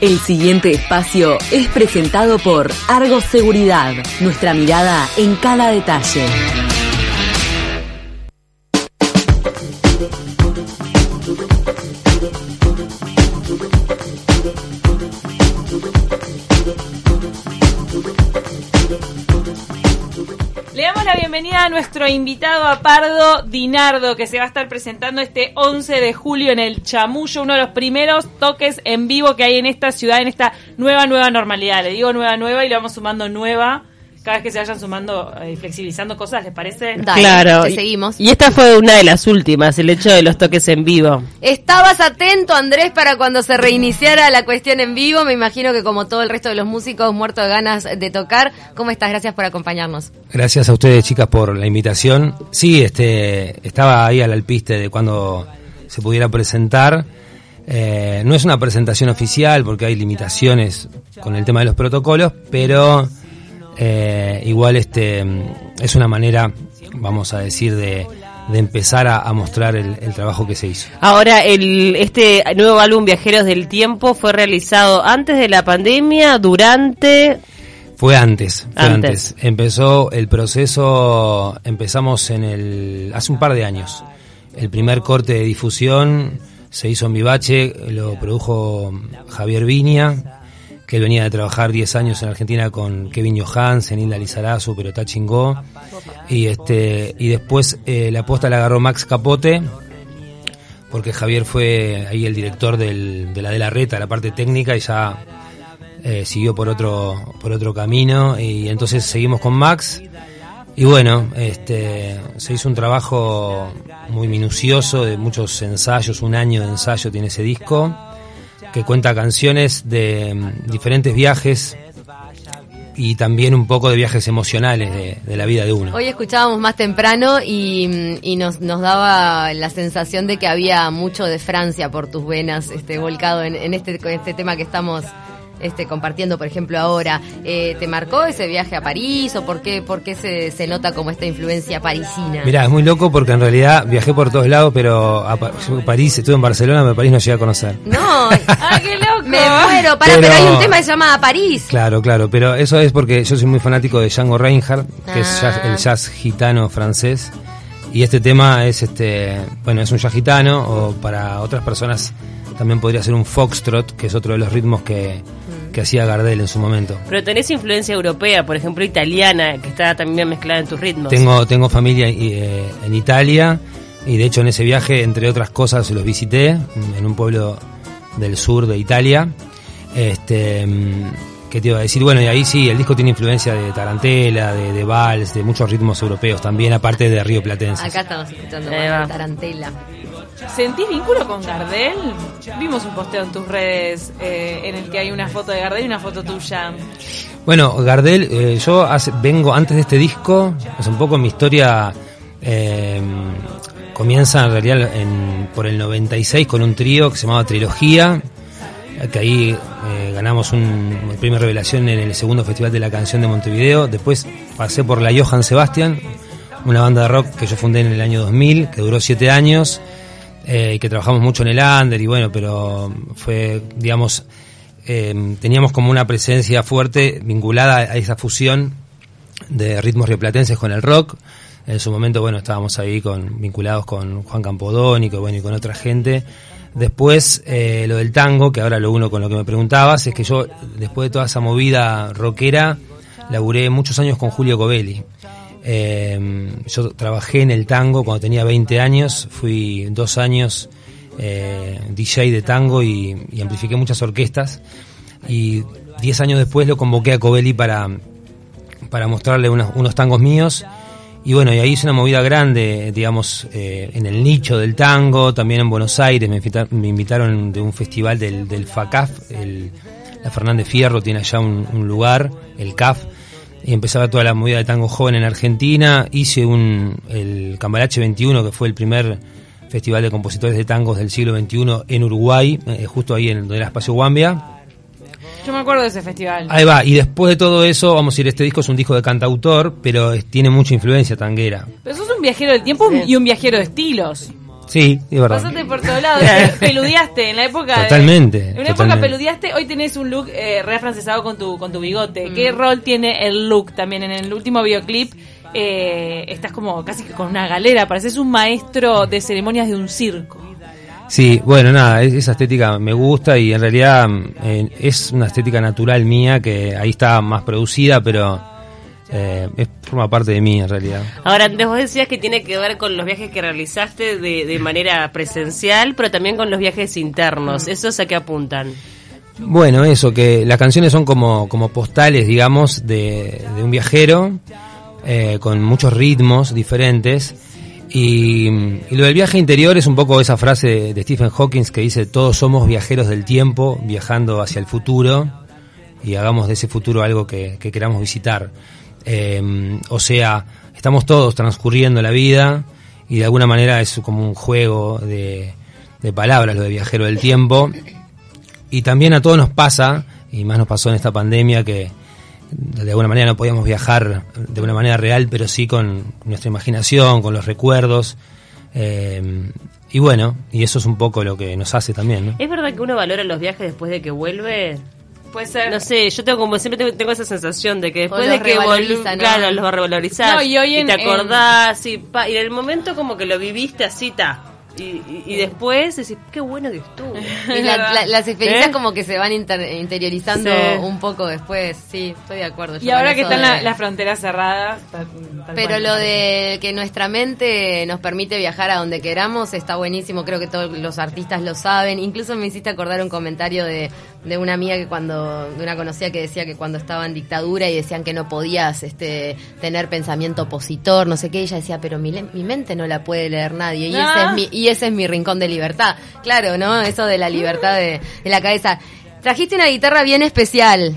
El siguiente espacio es presentado por Argos Seguridad, nuestra mirada en cada detalle. Bienvenida a nuestro invitado a Pardo Dinardo, que se va a estar presentando este 11 de julio en el Chamullo, uno de los primeros toques en vivo que hay en esta ciudad, en esta nueva, nueva normalidad. Le digo nueva, nueva y le vamos sumando nueva cada vez que se vayan sumando y flexibilizando cosas, ¿les parece? Dale, claro. te seguimos. Y esta fue una de las últimas, el hecho de los toques en vivo. Estabas atento, Andrés, para cuando se reiniciara la cuestión en vivo. Me imagino que como todo el resto de los músicos, muerto de ganas de tocar. ¿Cómo estás? Gracias por acompañarnos. Gracias a ustedes, chicas, por la invitación. Sí, este, estaba ahí al alpiste de cuando se pudiera presentar. Eh, no es una presentación oficial porque hay limitaciones con el tema de los protocolos, pero eh, igual este es una manera, vamos a decir, de, de empezar a, a mostrar el, el trabajo que se hizo. Ahora, el, este nuevo álbum Viajeros del Tiempo fue realizado antes de la pandemia, durante... Fue antes, fue Antes. antes. Empezó el proceso, empezamos en el, hace un par de años. El primer corte de difusión se hizo en Vivache, lo produjo Javier Viña, que él venía de trabajar 10 años en Argentina con Kevin Johansen, Hilda Lizarazu, pero Chingó. Y este, y después eh, la aposta la agarró Max Capote, porque Javier fue ahí el director del, de la de la reta, la parte técnica, y ya eh, siguió por otro por otro camino. Y entonces seguimos con Max. Y bueno este se hizo un trabajo muy minucioso de muchos ensayos un año de ensayo tiene ese disco que cuenta canciones de mm, diferentes viajes y también un poco de viajes emocionales de, la vida de uno. Hoy escuchábamos más temprano y, y nos, nos daba la sensación de que había mucho de Francia por tus venas este, volcado en, en este, este tema que estamos este, compartiendo, por ejemplo, ahora. Eh, ¿Te marcó ese viaje a París o por qué, por qué se, se nota como esta influencia parisina? Mirá, es muy loco porque en realidad viajé por todos lados, pero a París, estuve en Barcelona, pero París no llegué a conocer. No, ¡Ah, qué loco! me muero. Para, pero... Pero- hay un tema que se llama París. Claro, claro, pero eso es porque yo soy muy fanático de Django Reinhardt, que es jazz- Ah. el jazz gitano francés, y este tema es este, bueno, es un jazz gitano, o para otras personas también podría ser un foxtrot, que es otro de los ritmos que, que hacía Gardel en su momento. Pero tenés influencia europea, por ejemplo, italiana, que está también mezclada en tus ritmos. Tengo, tengo familia eh, en Italia, y de hecho en ese viaje, entre otras cosas, los visité en un pueblo del sur de Italia. Este, mm, ¿Qué te iba a decir? Bueno, y ahí sí, el disco tiene influencia de tarantela, de, de vals, de muchos ritmos europeos también, aparte de Río Platense. Acá estamos escuchando más de Tarantela. ¿Sentís vínculo con Gardel? Vimos un posteo en tus redes eh, en el que hay una foto de Gardel y una foto tuya. Bueno, Gardel, eh, yo hace- vengo antes de este disco, es un poco mi historia eh, comienza en realidad en- por el 96 con un trío que se llamaba Trilogía, que ahí eh, ganamos un, el premio Revelación en el segundo Festival de la Canción de Montevideo, después pasé por la Johann Sebastian, una banda de rock que yo fundé en el año 2000, que duró siete años, eh, que trabajamos mucho en el under, y bueno, pero fue, digamos, eh, teníamos como una presencia fuerte vinculada a esa fusión de ritmos rioplatenses con el rock. En su momento, bueno, estábamos ahí con, vinculados con Juan Campodónico, bueno, y con otra gente. Después, eh, lo del tango, que ahora lo uno con lo que me preguntabas, es que yo, después de toda esa movida rockera, laburé muchos años con Julio Covelli. Eh, yo trabajé en el tango cuando tenía 20 años, fui dos años eh, DJ de tango y, y amplifiqué muchas orquestas. Y 10 años después lo convoqué a Covelli para, para mostrarle unos, unos tangos míos. Y bueno, y ahí hice una movida grande, digamos, eh, en el nicho del tango, también en Buenos Aires, me, invita- me invitaron de un festival del, del FACAF, el, la Fernández Fierro tiene allá un, un lugar, el CAF, empezaba toda la movida de tango joven en Argentina, hice un, el Cambalache 21, que fue el primer festival de compositores de tangos del siglo XXI en Uruguay, eh, justo ahí en donde era Espacio Guambia, Yo me acuerdo de ese festival. Ahí va, y después de todo eso, vamos a ir, este disco es un disco de cantautor, pero es- tiene mucha influencia tanguera. Pero sos un viajero del tiempo y un viajero de estilos. Sí, es verdad. Pasaste por todos lados, peludeaste en la época. de- Totalmente, en una época peludeaste, hoy tenés un look eh, re francesado con tu, con tu bigote. ¿Qué Mm. rol tiene el look también? En el último videoclip eh, estás como casi que con una galera, pareces un maestro de ceremonias de un circo. Sí, bueno, nada, es- esa estética me gusta y en realidad mm, eh, es una estética natural mía que ahí está más producida, pero eh, es, forma parte de mí en realidad. Ahora, antes vos decías que tiene que ver con los viajes que realizaste de, de manera presencial, pero también con los viajes internos. ¿Esos a qué apuntan? Bueno, eso, que las canciones son como, como postales, digamos, de, de un viajero, eh, con muchos ritmos diferentes. Y, y lo del viaje interior es un poco esa frase de, de Stephen Hawking que dice, todos somos viajeros del tiempo, viajando hacia el futuro, y hagamos de ese futuro algo que, que queramos visitar. Eh, o sea, estamos todos transcurriendo la vida, y de alguna manera es como un juego de, de palabras lo de viajero del tiempo. Y también a todos nos pasa, y más nos pasó en esta pandemia, que de alguna manera no podíamos viajar de una manera real, pero sí con nuestra imaginación, con los recuerdos. eh, y bueno, y eso es un poco lo que nos hace también. ¿Es verdad que uno valora los viajes después de que vuelve? Puede ser. No sé, yo tengo como siempre tengo, tengo esa sensación de que después de que ¿no? claro, los revalorizás No, y hoy en- te en- acordás y, pa- y en el momento como que lo viviste así, ta. Y, y, y después decís, qué bueno que estuvo. Y la- la- las experiencias ¿Eh? como que se van inter- interiorizando Sí. un poco después, sí, estoy de acuerdo. yo y ahora que están de- la- las fronteras cerradas. tal- tal Pero cual. lo de que nuestra mente nos permite viajar a donde queramos está buenísimo, creo que todos los artistas lo saben. Incluso me hiciste acordar un comentario de, de una amiga que cuando, de una conocida que decía que cuando estaba en dictadura y decían que no podías este tener pensamiento opositor, no sé qué, ella decía, pero mi, mi mente no la puede leer nadie y, ese Ah. es mi, y ese es mi rincón de libertad. Claro, ¿no? Eso de la libertad de, de la cabeza. Trajiste una guitarra bien especial.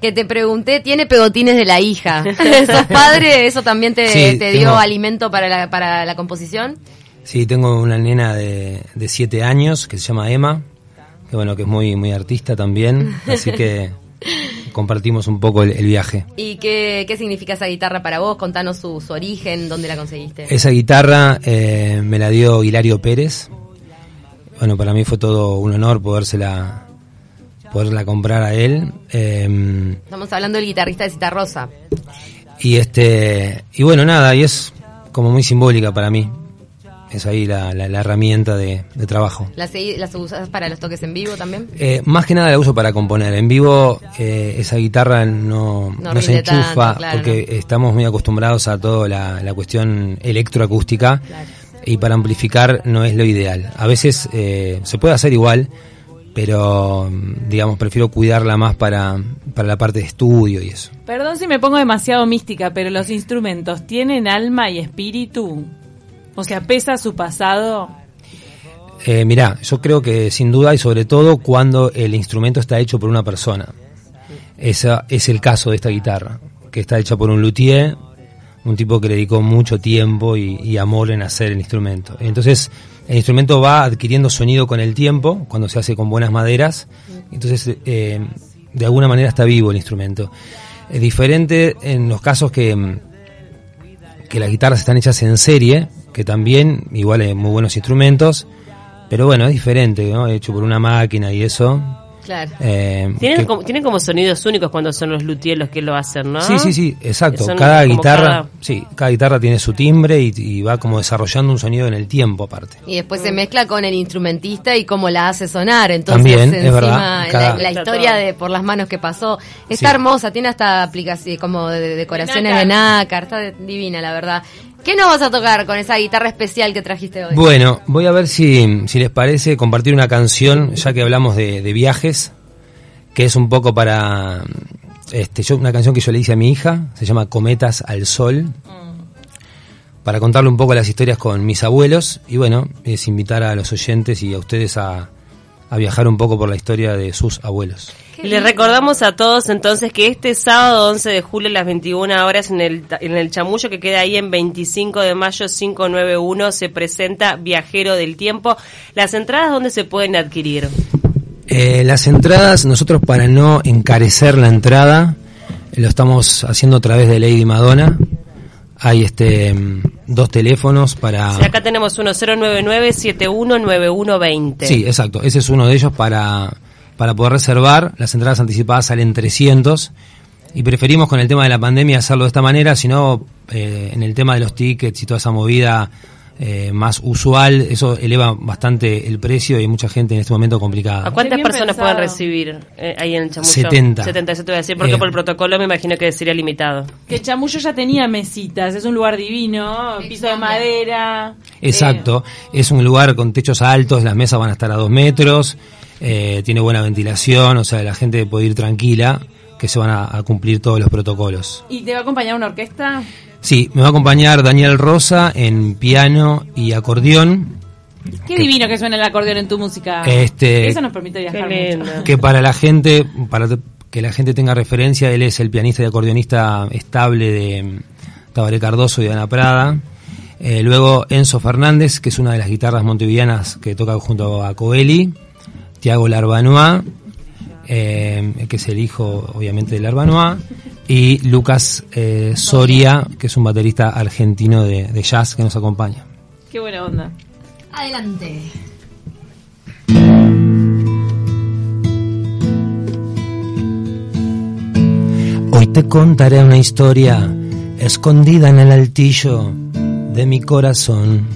Que te pregunté, ¿tiene pegotines de la hija? ¿Sos padre? ¿Eso también te, Sí, te dio tengo- alimento para la, para la composición? Sí, tengo una nena de, de siete años que se llama Emma, que bueno, que es muy, muy artista también, así que compartimos un poco el, el viaje. ¿Y qué, qué significa esa guitarra para vos? Contanos su, su origen, dónde la conseguiste. Esa guitarra eh, me la dio Hilario Pérez. Bueno, para mí fue todo un honor podérsela, poderla comprar a él. Eh, Estamos hablando del guitarrista de Cita Rosa. y este, y bueno, nada, y es como muy simbólica para mí. Es ahí la, la- la herramienta de, de trabajo. ¿Las, usas para los toques en vivo también? Eh, más que nada la uso para componer. En vivo eh, esa guitarra no, No no se enchufa tanto, claro, porque estamos muy acostumbrados a toda la, la cuestión electroacústica Claro. y para amplificar no es lo ideal. A veces eh, se puede hacer igual, pero digamos prefiero cuidarla más para, para la parte de estudio y eso. Perdón si me pongo demasiado mística, pero los instrumentos tienen alma y espíritu. O sea, pesa su pasado. Eh, mirá, yo creo que sin duda y sobre todo cuando el instrumento está hecho por una persona. Ese es el caso de esta guitarra, que está hecha por un luthier, un tipo que le dedicó mucho tiempo y, amor en hacer el instrumento. Entonces, el instrumento va adquiriendo sonido con el tiempo, cuando se hace con buenas maderas. Entonces, eh, de alguna manera está vivo el instrumento. Es diferente en los casos que, que las guitarras están hechas en serie, que también, igual hay muy buenos instrumentos, pero bueno, es diferente, ¿no? Hecho por una máquina y eso. Claro. eh, Tienen que- como, tienen como sonidos únicos cuando son los luthiers los que lo hacen, ¿no? Sí, sí, sí, exacto. Cada guitarra, cada- sí, cada guitarra tiene su timbre y, y va como desarrollando un sonido en el tiempo aparte. Y después se mezcla con el instrumentista y cómo la hace sonar. Entonces, También, es encima, verdad, la- cada- la, Está historia de por las manos que pasó. Está Sí. hermosa, tiene hasta aplicaciones como de, de decoraciones nácar. de nácar. Está de- divina, la verdad. ¿Qué nos vas a tocar con esa guitarra especial que trajiste hoy? Bueno, voy a ver si, si les parece compartir una canción, ya que hablamos de, de viajes, que es un poco para este, yo, una canción que yo le hice a mi hija, se llama Cometas al Sol, para contarle un poco las historias con mis abuelos y bueno, es invitar a los oyentes y a ustedes a, a viajar un poco por la historia de sus abuelos. Les recordamos a todos entonces que este sábado 11 de julio a las 21 horas en el, en el Chamullo que queda ahí en 25 de mayo 591 se presenta Viajero del Tiempo. Las entradas dónde se pueden adquirir. Eh, las entradas, nosotros para no encarecer la entrada, lo estamos haciendo a través de Lady Madonna. Hay este dos teléfonos para... Sí, acá tenemos uno 099-719120. Sí, exacto. Ese es uno de ellos para, para poder reservar. Las entradas anticipadas salen 300 y preferimos con el tema de la pandemia hacerlo de esta manera, sino eh, en el tema de los tickets y toda esa movida eh, más usual, eso eleva bastante el precio y hay mucha gente en este momento complicada. ¿A cuántas personas pensado. pueden recibir eh, ahí en el chamuyo? 70. 70, eso te voy a decir, porque Eh. por el protocolo me imagino que sería limitado. Que el Chamullo ya tenía mesitas, es un lugar divino, piso de madera. Exacto, es un lugar con techos altos, las mesas van a estar a dos metros, eh, tiene buena ventilación, o sea, la gente puede ir tranquila, que se van a, a cumplir todos los protocolos. Eh, ¿Y te va a acompañar una orquesta? Sí, me va a acompañar Daniel Rosa en piano y acordeón, Qué divino que suena el acordeón en tu música. Este- Eso nos permite viajar mucho. que para la gente, para que la gente tenga referencia, él es el pianista y acordeonista estable de mm, Tabaré Cardoso y Ana Prada. Eh, luego Enzo Fernández, que es una de las guitarras montevideanas que toca junto a Coeli. Tiago Larbanois, eh, que es el hijo obviamente de Larbanois. Y Lucas eh, Soria, que es un baterista argentino de, de jazz que nos acompaña. Qué buena onda. Adelante. Hoy te contaré una historia escondida en el altillo de mi corazón.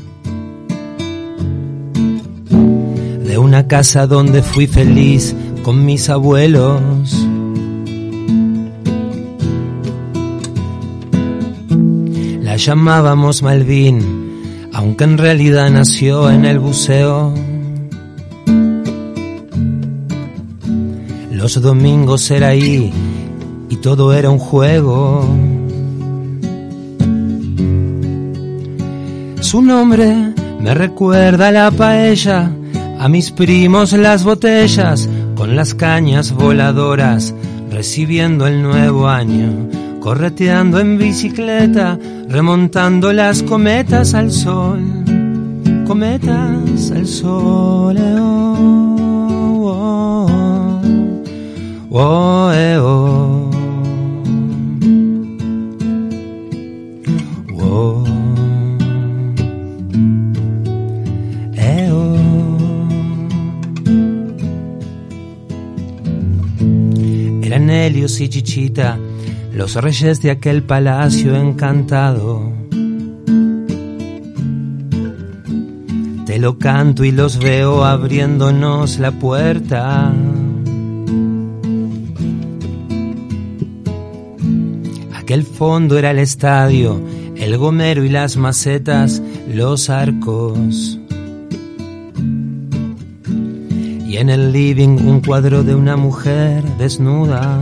De una casa donde fui feliz con mis abuelos. La llamábamos Malvin, aunque en realidad nació en el buceo. Los domingos era ahí y todo era un juego. Su nombre me recuerda a la paella, a mis primos las botellas, con las cañas voladoras, recibiendo el nuevo año, correteando en bicicleta, remontando las cometas al sol, cometas al sol. eh, oh, oh, oh, oh, eh, oh. Eh, oh. Helios y Chichita, los reyes de aquel palacio encantado. Te lo canto y los veo abriéndonos la puerta. Aquel fondo era el estadio, el gomero y las macetas, los arcos. Y en el living un cuadro de una mujer desnuda.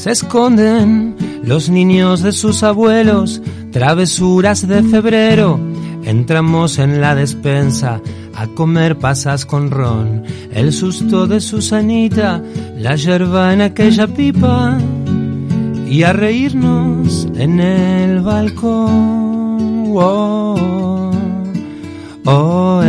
Se esconden los niños de sus abuelos, travesuras de febrero. Entramos en la despensa a comer pasas con ron, el susto de Susanita, la yerba en aquella pipa y a reírnos en el balcón. Oh, oh,